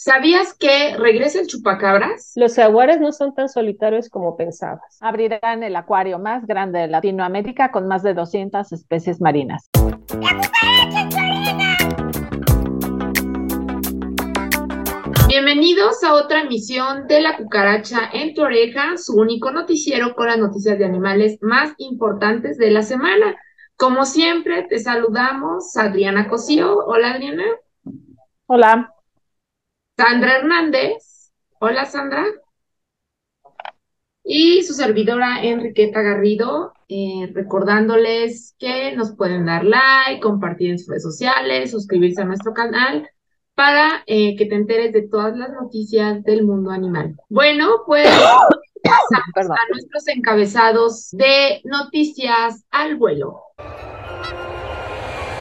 ¿Sabías que regresa el chupacabras? Los jaguares no son tan solitarios como pensabas. Abrirán el acuario más grande de Latinoamérica con más de 200 especies marinas. Bienvenidos a otra emisión de La Cucaracha en tu oreja, su único noticiero con las noticias de animales más importantes de la semana. Como siempre, te saludamos, Adriana Cosío. Hola, Adriana. Hola. Sandra Hernández. Hola, Sandra. Y su servidora Enriqueta Garrido, eh, recordándoles que nos pueden dar like, compartir en sus redes sociales, suscribirse a nuestro canal para eh, que te enteres de todas las noticias del mundo animal. Bueno, pues pasamos a nuestros encabezados de noticias al vuelo.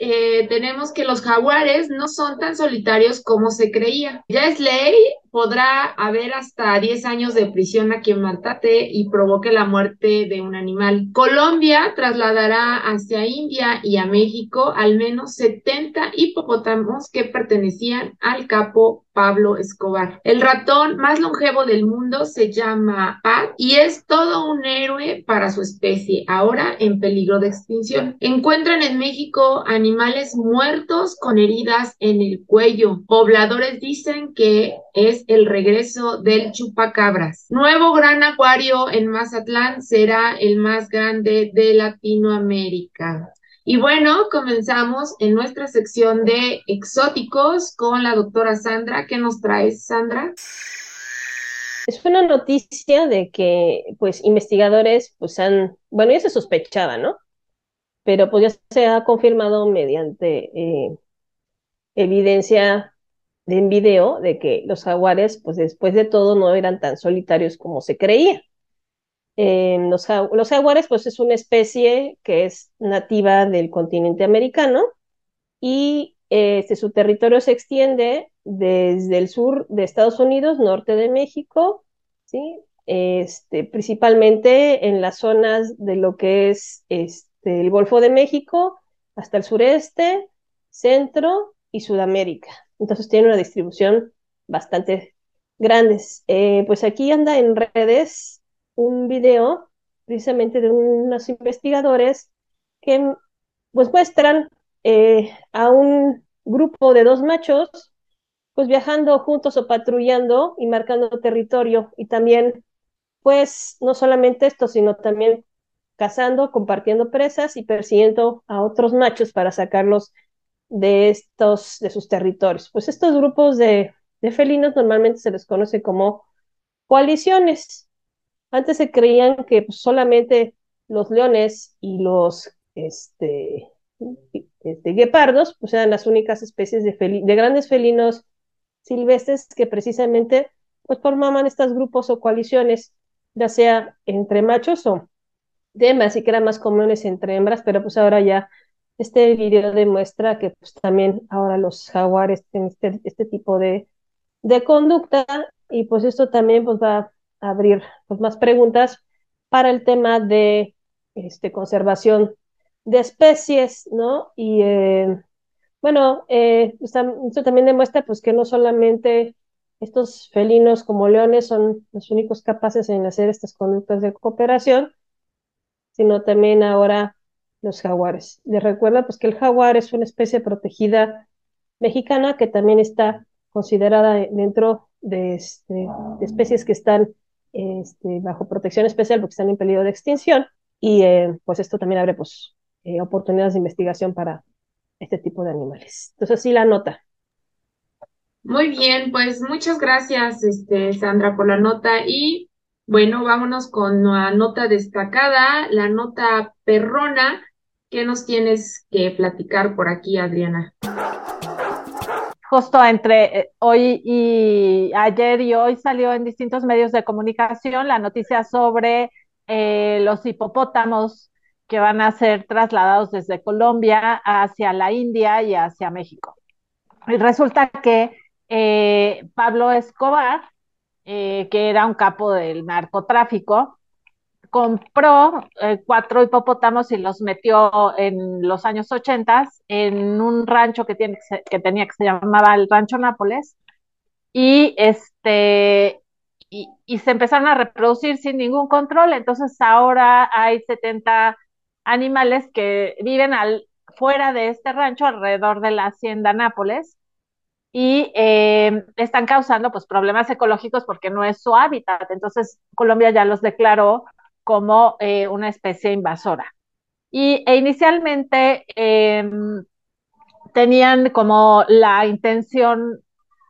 Eh, tenemos que los jaguares no son tan solitarios como se creía. Ya es ley, podrá haber hasta 10 años de prisión a quien maltrate y provoque la muerte de un animal. Colombia trasladará hacia India y a México al menos 70 hipopótamos que pertenecían al capo Pablo Escobar. El ratón más longevo del mundo se llama Pat y es todo un héroe para su especie, ahora en peligro de extinción. Encuentran en México animales muertos con heridas en el cuello. Pobladores dicen que es el regreso del chupacabras. Nuevo gran acuario en Mazatlán será el más grande de Latinoamérica. Y bueno, comenzamos en nuestra sección de exóticos con la doctora Sandra. ¿Qué nos traes, Sandra? Es una noticia de que, pues, investigadores, pues, han, bueno, ya se sospechaba, ¿no? Pero pues se ha confirmado mediante eh, evidencia de en video de que los jaguares, pues, después de todo, no eran tan solitarios como se creía. Eh, los, jaguares, pues es una especie que es nativa del continente americano y este, su territorio se extiende desde el sur de Estados Unidos, norte de México, ¿sí? este, principalmente en las zonas de lo que es este, el Golfo de México, hasta el sureste, centro y Sudamérica. Entonces tiene una distribución bastante grande. Eh, pues aquí anda en redes un video precisamente de unos investigadores que pues muestran eh, a un grupo de dos machos pues viajando juntos o patrullando y marcando territorio y también pues no solamente esto sino también cazando, compartiendo presas y persiguiendo a otros machos para sacarlos de estos de sus territorios. Pues estos grupos de, felinos normalmente se les conoce como coaliciones antes se creían que pues, solamente los leones y los este, este, guepardos pues, eran las únicas especies de, de grandes felinos silvestres que precisamente pues, formaban estos grupos o coaliciones, ya sea entre machos o demás, y que eran más comunes entre hembras, pero pues ahora ya este video demuestra que pues también ahora los jaguares tienen este, este tipo de, de conducta y pues esto también pues va abrir pues, más preguntas para el tema de este, conservación de especies, ¿no? Y eh, bueno, eh, pues, esto también demuestra pues que no solamente estos felinos como leones son los únicos capaces en hacer estas conductas de cooperación, sino también ahora los jaguares. Les recuerda pues que el jaguar es una especie protegida mexicana que también está considerada dentro de, este, de especies que están este, bajo protección especial porque están en peligro de extinción y eh, pues esto también abre pues eh, oportunidades de investigación para este tipo de animales. Entonces sí la nota. Muy bien, pues muchas gracias, este, Sandra, por la nota y bueno, vámonos con la nota destacada, la nota perrona. ¿Qué nos tienes que platicar por aquí, Adriana? justo entre eh, hoy y ayer y hoy salió en distintos medios de comunicación la noticia sobre eh, los hipopótamos que van a ser trasladados desde Colombia hacia la India y hacia México. Y resulta que eh, Pablo Escobar, que era un capo del narcotráfico, compró eh, cuatro hipopótamos y los metió en los años 80 en un rancho que, tiene, que tenía que se llamaba el Rancho Nápoles. y este y, se empezaron a reproducir sin ningún control. Entonces ahora hay 70 animales que viven al, fuera de este rancho, alrededor de la hacienda Nápoles, y eh, están causando pues problemas ecológicos porque no es su hábitat. Entonces Colombia ya los declaró como eh, una especie invasora. Y e inicialmente eh, tenían como la intención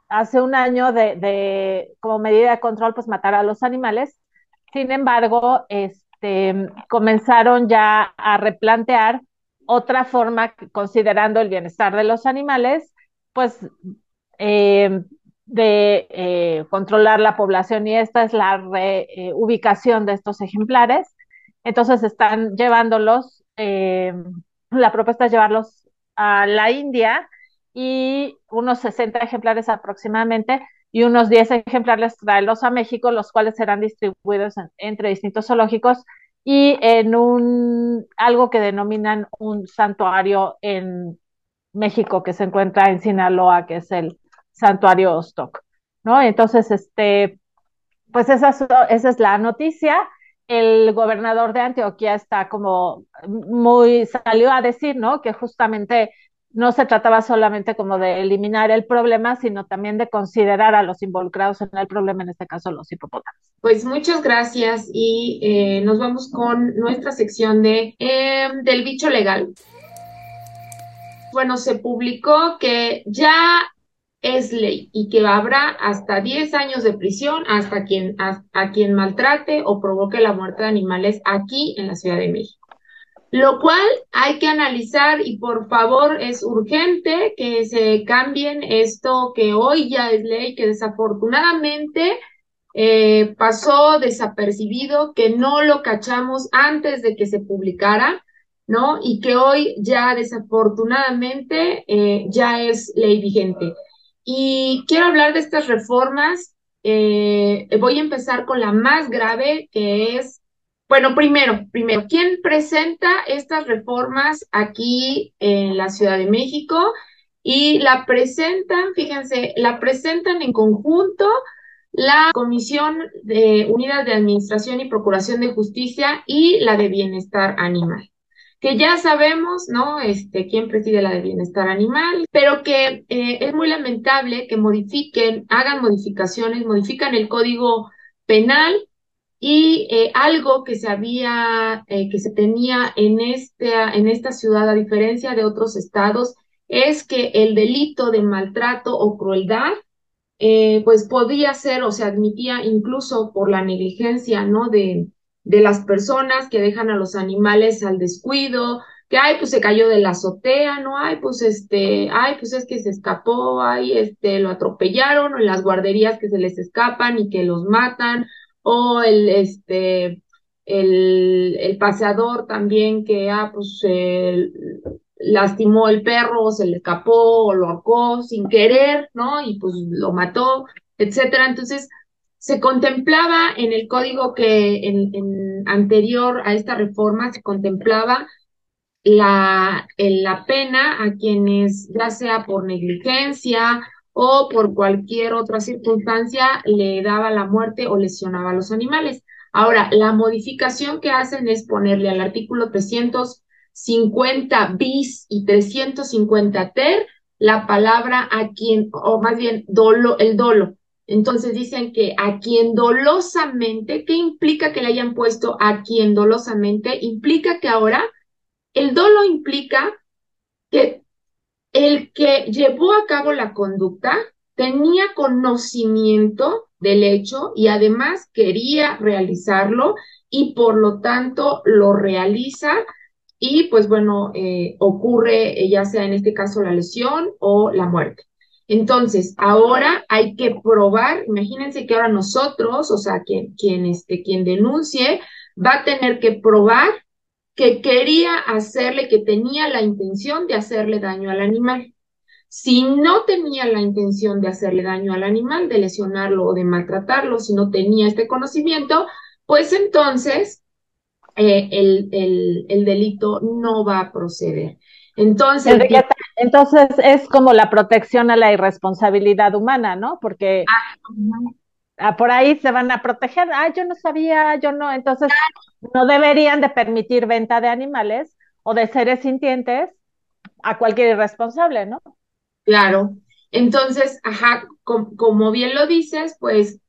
hace un año de, de, como medida de control pues matar a los animales. Sin embargo, este, comenzaron ya a replantear otra forma, considerando el bienestar de los animales, pues eh, de eh, controlar la población y esta es la reubicación de estos ejemplares. Entonces están llevándolos, eh, la propuesta es llevarlos a la India y unos 60 ejemplares aproximadamente y unos 10 ejemplares traerlos a México, los cuales serán distribuidos en, entre distintos zoológicos y en un algo que denominan un santuario en México que se encuentra en Sinaloa, que es el santuario Ostock, ¿no? Entonces, este, pues esa, es la noticia. El gobernador de Antioquia está como muy, salió a decir, ¿no? Que justamente no se trataba solamente como de eliminar el problema, sino también de considerar a los involucrados en el problema, en este caso los hipopótamos. Pues muchas gracias y eh, nos vamos con nuestra sección de eh, del bicho legal. Bueno, se publicó que ya es ley y que habrá hasta 10 años de prisión hasta quien, a, quien maltrate o provoque la muerte de animales aquí en la Ciudad de México. Lo cual hay que analizar y por favor es urgente que se cambien esto que hoy ya es ley, que desafortunadamente eh, pasó desapercibido, que no lo cachamos antes de que se publicara, ¿no? Y que hoy ya desafortunadamente eh, ya es ley vigente. Y quiero hablar de estas reformas. Eh, voy a empezar con la más grave, que es, bueno, primero, primero, ¿quién presenta estas reformas aquí en la Ciudad de México? Y la presentan, fíjense, la presentan en conjunto la Comisión de Unidas de Administración y Procuración de Justicia y la de Bienestar Animal que ya sabemos, ¿no? Este, quién preside la de bienestar animal, pero que eh, es muy lamentable que modifiquen, hagan modificaciones, modifican el código penal y eh, algo que se había, eh, que se tenía en, este, en esta ciudad, a diferencia de otros estados, es que el delito de maltrato o crueldad, pues podía ser o se admitía incluso por la negligencia, ¿no? De, de las personas que dejan a los animales al descuido, que ay, pues se cayó de la azotea, no ay, pues este, ay, pues es que se escapó, ay, este, lo atropellaron, o en las guarderías que se les escapan y que los matan, o el, este, el, el paseador también que, ah, pues lastimó el perro, o se le escapó, o lo ahorcó sin querer, ¿no? Y pues lo mató, etcétera. Entonces, se contemplaba en el código que en, anterior a esta reforma se contemplaba la, la pena a quienes, ya sea por negligencia o por cualquier otra circunstancia, le daba la muerte o lesionaba a los animales. Ahora, la modificación que hacen es ponerle al artículo 350 bis y 350 ter la palabra a quien, o más bien dolo, el dolo. Entonces dicen que a quien dolosamente, ¿qué implica que le hayan puesto a quien dolosamente? Implica que ahora el dolo implica que el que llevó a cabo la conducta tenía conocimiento del hecho y además quería realizarlo y por lo tanto lo realiza y pues bueno, eh, ocurre eh, ya sea en este caso la lesión o la muerte. Entonces, ahora hay que probar, imagínense que ahora nosotros, o sea, quien, quien, este, quien denuncie, va a tener que probar que quería hacerle, que tenía la intención de hacerle daño al animal. Si no tenía la intención de hacerle daño al animal, de lesionarlo o de maltratarlo, si no tenía este conocimiento, pues entonces eh, el, el, el, delito no va a proceder. Entonces, Entonces es como la protección a la irresponsabilidad humana, ¿no? Porque ah, por ahí se van a proteger. Ah, yo no sabía, yo no. Entonces no deberían de permitir venta de animales o de seres sintientes a cualquier irresponsable, ¿no? Claro. Entonces, ajá, como bien lo dices, pues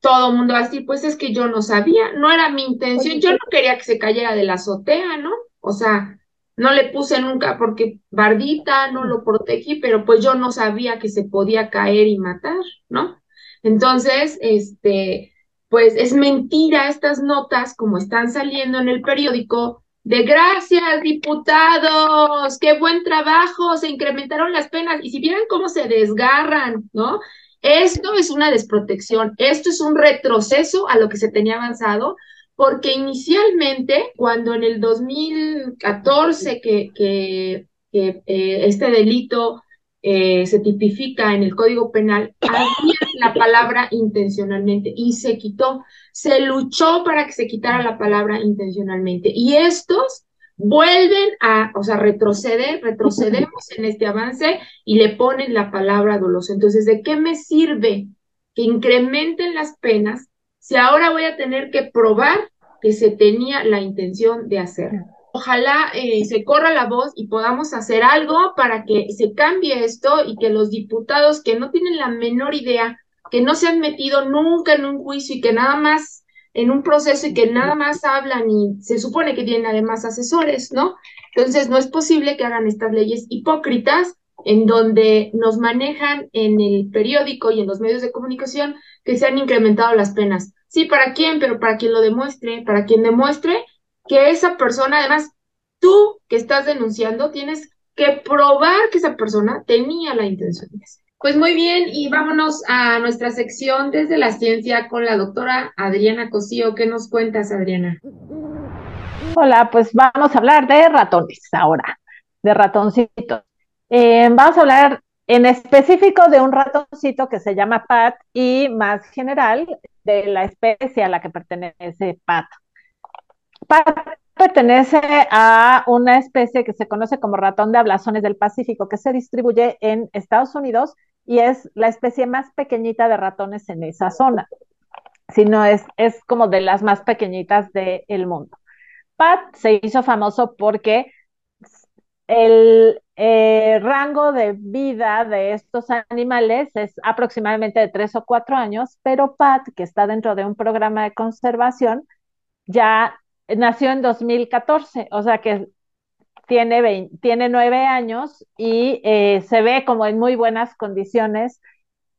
todo el mundo va a decir, pues es que yo no sabía, no era mi intención, yo no quería que se cayera de la azotea, ¿no? O sea, no le puse nunca porque bardita, no lo protegí, pero pues yo no sabía que se podía caer y matar, ¿no? Entonces, este, pues es mentira estas notas como están saliendo en el periódico de gracias, diputados, qué buen trabajo, se incrementaron las penas y si vieran cómo se desgarran, ¿no? Esto es una desprotección, esto es un retroceso a lo que se tenía avanzado, porque inicialmente, cuando en el 2014 que, que, eh, este delito eh, se tipifica en el Código Penal, había la palabra intencionalmente y se quitó, se luchó para que se quitara la palabra intencionalmente. Y estos vuelven a, o sea, retroceder, retrocedemos en este avance y le ponen la palabra doloso. Entonces, ¿de qué me sirve que incrementen las penas si ahora voy a tener que probar que se tenía la intención de hacer? Ojalá eh, se corra la voz y podamos hacer algo para que se cambie esto y que los diputados que no tienen la menor idea, que no se han metido nunca en un juicio y que nada más en un proceso y que nada más hablan y se supone que tienen además asesores, ¿no? Entonces no es posible que hagan estas leyes hipócritas en donde nos manejan en el periódico y en los medios de comunicación que se han incrementado las penas. Sí, ¿para quién? Pero para quien lo demuestre, para quien demuestre que esa persona, además, tú que estás denunciando, tienes que probar que esa persona tenía la intención de hacer. Pues muy bien, y vámonos a nuestra sección desde la ciencia con la doctora Adriana Cosío. ¿Qué nos cuentas, Adriana? Hola, pues vamos a hablar de ratones ahora, de ratoncitos. Eh, vamos a hablar en específico de un ratoncito que se llama Pat y más general de la especie a la que pertenece Pat. Pat pertenece a una especie que se conoce como ratón de ablazones del Pacífico, que se distribuye en Estados Unidos y es la especie más pequeñita de ratones en esa zona. Si no es, es como de las más pequeñitas del mundo. Pat se hizo famoso porque el eh, rango de vida de estos animales es aproximadamente de tres o cuatro años, pero Pat, que está dentro de un programa de conservación, ya nació en 2014, o sea que tiene, tiene nueve años y eh, se ve como en muy buenas condiciones.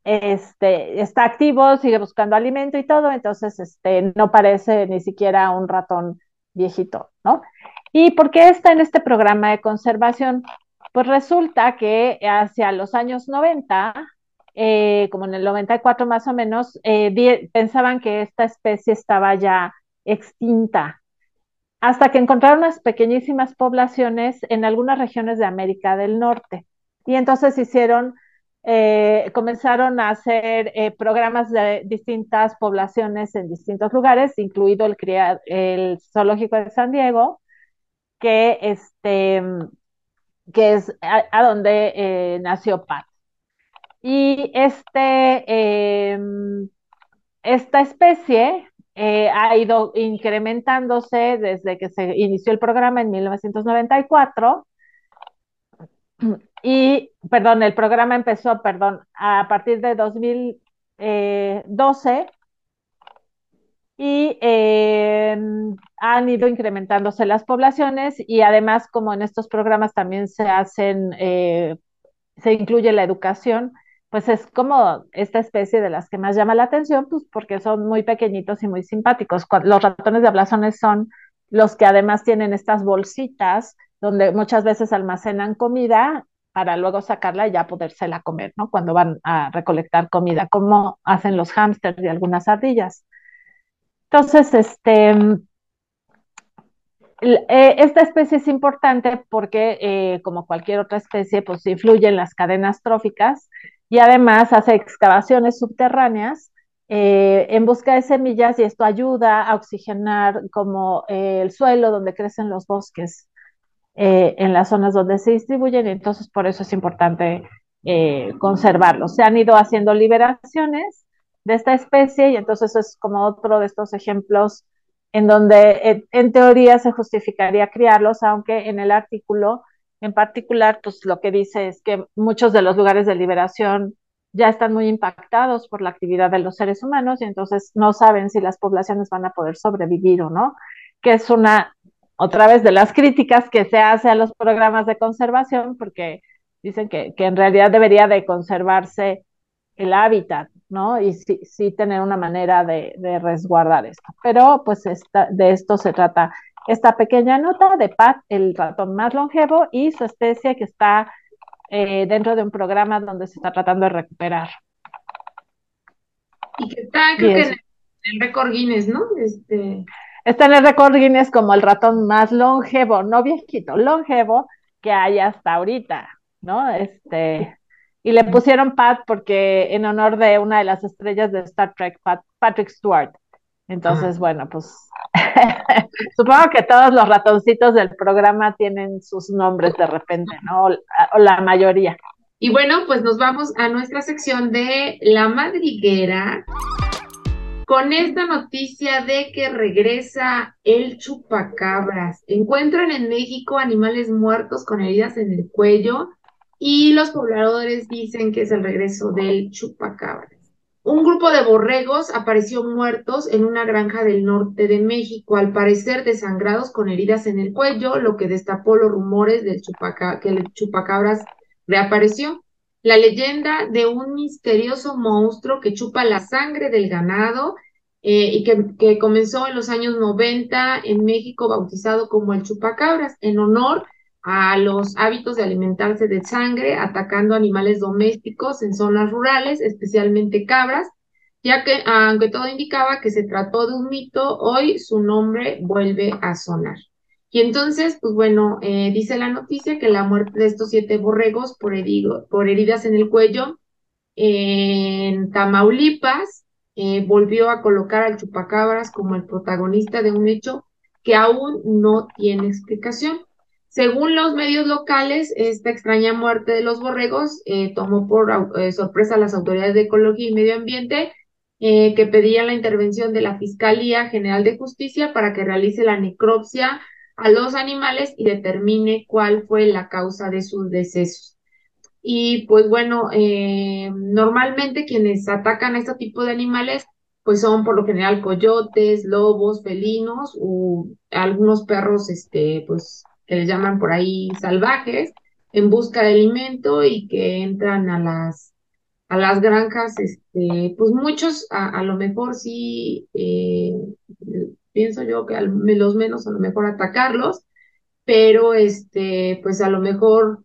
Este, está activo, sigue buscando alimento y todo, entonces este, no parece ni siquiera un ratón viejito, ¿no? ¿Y por qué está en este programa de conservación? Pues resulta que hacia los años 90, eh, como en el 94 más o menos, eh, pensaban que esta especie estaba ya extinta hasta que encontraron unas pequeñísimas poblaciones en algunas regiones de América del Norte. Y entonces hicieron, eh, comenzaron a hacer eh, programas de distintas poblaciones en distintos lugares, incluido el, el zoológico de San Diego, que, este, que es a, donde eh, nació Pat. Y este, em, esta especie eh, ha ido incrementándose desde que se inició el programa en 1994. Y, perdón, el programa empezó, perdón, a partir de 2012 y em, han ido incrementándose las poblaciones y además como en estos programas también se hacen, eh, se incluye la educación, pues es como esta especie de las que más llama la atención, pues porque son muy pequeñitos y muy simpáticos. Los ratones de ablazones son los que además tienen estas bolsitas donde muchas veces almacenan comida para luego sacarla y ya podérsela comer, ¿no? Cuando van a recolectar comida, como hacen los hámsters y algunas ardillas. Entonces, este, eh, esta especie es importante porque, eh, como cualquier otra especie, pues influye en las cadenas tróficas y además hace excavaciones subterráneas eh, en busca de semillas y esto ayuda a oxigenar como el suelo donde crecen los bosques. en las zonas donde se distribuyen entonces por eso es importante conservarlos. Se han ido haciendo liberaciones de esta especie y entonces es como otro de estos ejemplos en donde en teoría se justificaría criarlos, aunque en el artículo en particular, pues lo que dice es que muchos de los lugares de liberación ya están muy impactados por la actividad de los seres humanos y entonces no saben si las poblaciones van a poder sobrevivir o no, que es una, otra vez, de las críticas que se hace a los programas de conservación, porque dicen que, en realidad debería de conservarse el hábitat, ¿no? Y sí, sí tener una manera de, resguardar esto. Pero pues de esto se trata esta pequeña nota de Pat, el ratón más longevo, y su especie que está eh, dentro de un programa donde se está tratando de recuperar. Y que está, creo que en el, récord Guinness, ¿no? Este... Está en el récord Guinness como el ratón más longevo, no viejito, longevo que hay hasta ahorita, ¿no? Este, y le pusieron Pat porque en honor de una de las estrellas de Star Trek, Patrick Stewart. Entonces, ah. bueno, pues supongo que todos los ratoncitos del programa tienen sus nombres de repente, ¿no? O, la mayoría. Y bueno, pues nos vamos a nuestra sección de La Madriguera con esta noticia de que regresa el chupacabras. Encuentran en México animales muertos con heridas en el cuello y los pobladores dicen que es el regreso del chupacabras. Un grupo de borregos apareció muertos en una granja del norte de México, al parecer desangrados con heridas en el cuello, lo que destapó los rumores del que el chupacabras reapareció. La leyenda de un misterioso monstruo que chupa la sangre del ganado eh, y que, comenzó en los años 90 en México, bautizado como el chupacabras, en honor los hábitos de alimentarse de sangre, atacando animales domésticos en zonas rurales, especialmente cabras, ya que aunque todo indicaba que se trató de un mito, hoy su nombre vuelve a sonar. Y entonces, pues bueno, eh, dice la noticia que la muerte de estos siete borregos por, por heridas en el cuello en Tamaulipas eh, volvió a colocar al chupacabras como el protagonista de un hecho que aún no tiene explicación. Según los medios locales, esta extraña muerte de los borregos eh, tomó por eh, sorpresa a las autoridades de Ecología y Medio Ambiente, eh, que pedían la intervención de la Fiscalía General de Justicia para que realice la necropsia a los animales y determine cuál fue la causa de sus decesos. Y pues bueno, normalmente quienes atacan a este tipo de animales pues son por lo general coyotes, lobos, felinos o algunos perros, este, pues que les llaman por ahí salvajes, en busca de alimento y que entran a las, a las granjas, este, pues muchos a, lo mejor sí, eh, pienso yo que los menos a lo mejor atacarlos, pero este, pues a lo mejor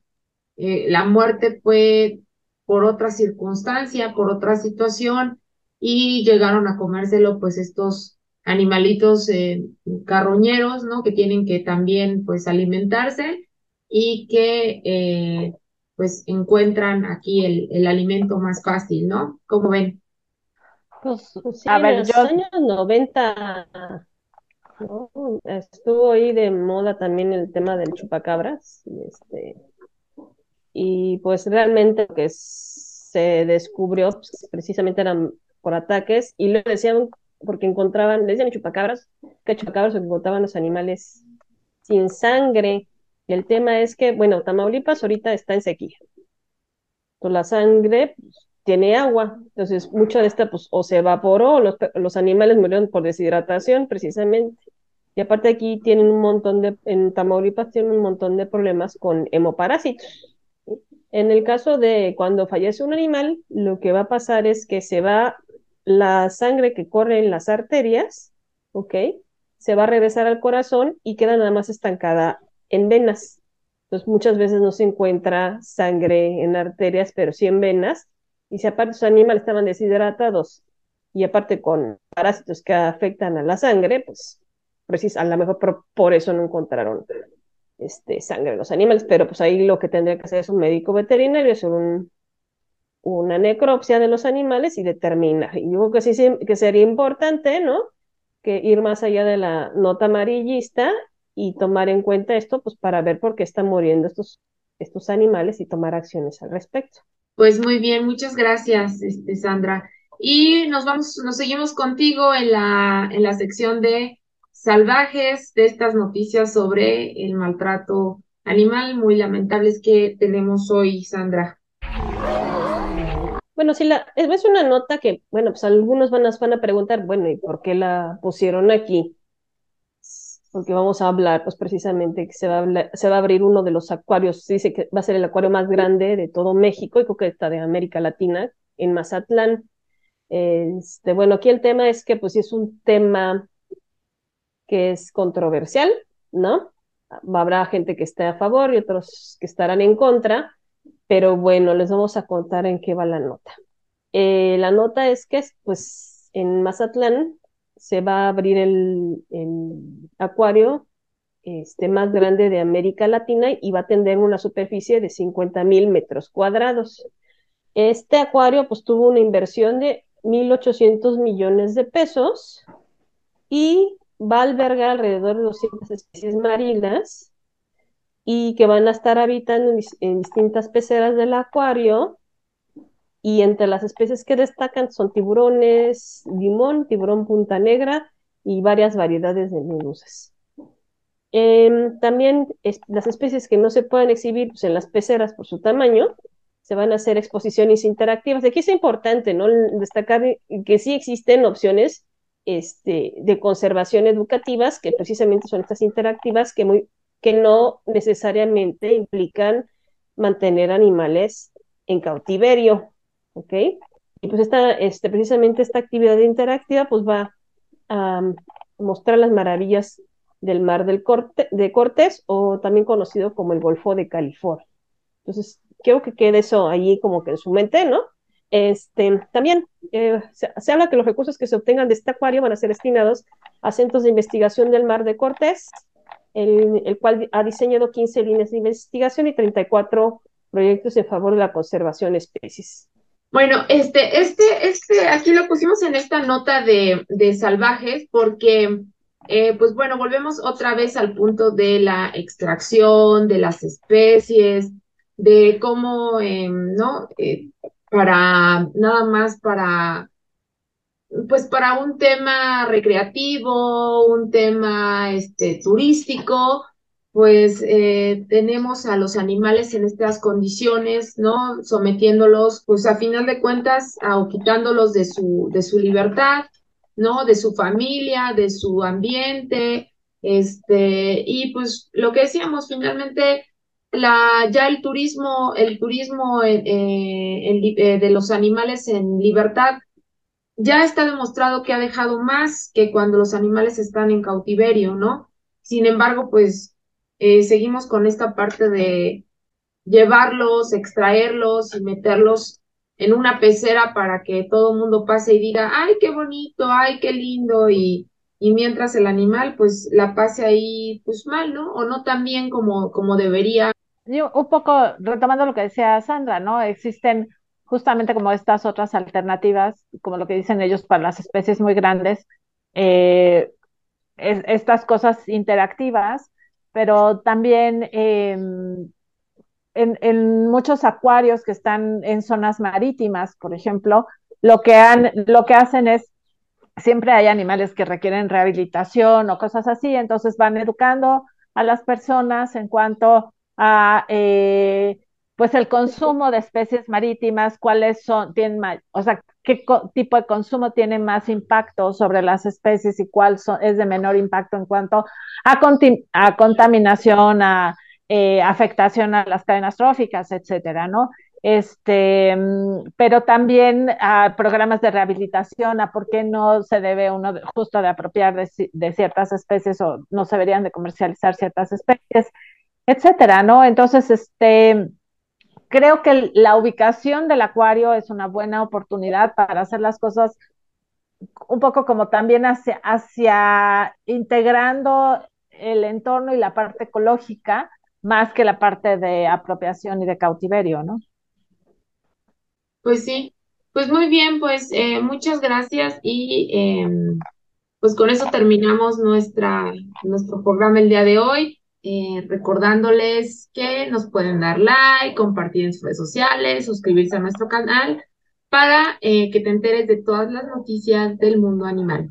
eh, la muerte fue por otra circunstancia, por otra situación, y llegaron a comérselo pues estos animalitos eh, carroñeros, ¿no? Que tienen que también, pues, alimentarse y que, eh, pues, encuentran aquí el, el, alimento más fácil, ¿no? ¿Cómo ven? Pues, sí, a ver, en los años 90 estuvo ahí de moda también el tema del chupacabras y este y pues realmente lo que se descubrió pues, precisamente eran por ataques y lo decían porque encontraban, le decían chupacabras, que chupacabras encontraban los animales sin sangre. el tema es que, bueno, Tamaulipas ahorita está en sequía. Pues la sangre pues, tiene agua, entonces mucha de esta pues o se evaporó o los, los animales murieron por deshidratación precisamente. Y aparte aquí tienen un montón de, en Tamaulipas tienen un montón de problemas con hemoparásitos. En el caso de cuando fallece un animal, lo que va a pasar es que se va la sangre que corre en las arterias, ¿ok? Se va a regresar al corazón y queda nada más estancada en venas. Entonces muchas veces no se encuentra sangre en arterias, pero sí en venas. Y si aparte los animales estaban deshidratados y aparte con parásitos que afectan a la sangre, pues precis a lo mejor por, eso no encontraron este, sangre en los animales, pero pues ahí lo que tendría que hacer es un médico veterinario, es un una necropsia de los animales y determinar. Y creo que sí que sería importante, ¿no? Que ir más allá de la nota amarillista y tomar en cuenta esto, pues para ver por qué están muriendo estos, estos animales y tomar acciones al respecto. Pues muy bien, muchas gracias, este, Sandra. Y nos vamos, nos seguimos contigo en la, en la sección de salvajes, de estas noticias sobre el maltrato animal muy lamentables que tenemos hoy, Sandra. Bueno, si la, es una nota que, bueno, pues algunos van a, preguntar, bueno, ¿y por qué la pusieron aquí? Porque vamos a hablar, pues precisamente, que se va a, se va a abrir uno de los acuarios, dice que va a ser el acuario más grande de todo México y creo que está de América Latina, en Mazatlán. Este, bueno, aquí el tema es que, pues sí es un tema que es controversial, ¿no? Habrá gente que esté a favor y otros que estarán en contra pero bueno, les vamos a contar en qué va la nota. Eh, la nota es que pues en Mazatlán se va a abrir el, acuario este, más grande de América Latina y va a tener una superficie de 50 mil metros cuadrados. Este acuario pues tuvo una inversión de 1.800 millones de pesos y va a albergar alrededor de 200 especies marinas y que van a estar habitando en, distintas peceras del acuario. Y entre las especies que destacan son tiburones, limón, tiburón punta negra y varias variedades de medusas. Em, también las especies que no se pueden exhibir pues, en las peceras por su tamaño, se van a hacer exposiciones interactivas. Aquí es importante ¿no? destacar que sí existen opciones este, de conservación educativas, que precisamente son estas interactivas que muy, que no necesariamente implican mantener animales en cautiverio, ¿ok? Y pues esta, este, precisamente esta actividad interactiva pues va a mostrar las maravillas del mar del Corte, de Cortés o también conocido como el Golfo de California. Entonces, quiero que quede eso allí como que en su mente, ¿no? Este, también eh, se, se, habla que los recursos que se obtengan de este acuario van a ser destinados a centros de investigación del mar de Cortés, el, cual ha diseñado 15 líneas de investigación y 34 proyectos en favor de la conservación de especies. Bueno, este, este, este, aquí lo pusimos en esta nota de, de salvajes porque, eh, pues bueno, volvemos otra vez al punto de la extracción de las especies, de cómo, em, ¿no? Eh, para, nada más para pues para un tema recreativo, un tema este, turístico, pues eh, tenemos a los animales en estas condiciones, ¿no? Sometiéndolos, pues a final de cuentas, o quitándolos de su, de su libertad, ¿no? De su familia, de su ambiente, este, y pues lo que decíamos, finalmente, la, ya el turismo, el turismo eh, eh, de los animales en libertad ya está demostrado que ha dejado más que cuando los animales están en cautiverio, ¿no? Sin embargo, pues eh, seguimos con esta parte de llevarlos, extraerlos y meterlos en una pecera para que todo el mundo pase y diga, ay, qué bonito, ay, qué lindo, y, y mientras el animal pues la pase ahí pues mal, ¿no? O no tan bien como, como debería. Un poco retomando lo que decía Sandra, ¿no? Existen justamente como estas otras alternativas, como lo que dicen ellos para las especies muy grandes, eh, estas cosas interactivas, pero también em, en, muchos acuarios que están en zonas marítimas, por ejemplo, lo que, lo que hacen es, siempre hay animales que requieren rehabilitación o cosas así, entonces van educando a las personas en cuanto a... Eh, pues el consumo de especies marítimas, cuáles son, tienen o sea, qué tipo de consumo tiene más impacto sobre las especies y cuál es de menor impacto en cuanto a, a contaminación, a eh, afectación a las cadenas tróficas, etcétera, ¿no? Este, pero también a programas de rehabilitación, a por qué no se debe uno justo de apropiar de, de ciertas especies o no se deberían de comercializar ciertas especies, etcétera, ¿no? Entonces, este, creo que la ubicación del acuario es una buena oportunidad para hacer las cosas un poco como también hacia, integrando el entorno y la parte ecológica más que la parte de apropiación y de cautiverio, ¿no? Pues sí, pues muy bien, pues eh, muchas gracias y em, pues con eso terminamos nuestra, nuestro programa el día de hoy. Eh, recordándoles que nos pueden dar like, compartir en sus redes sociales, suscribirse a nuestro canal para eh, que te enteres de todas las noticias del mundo animal.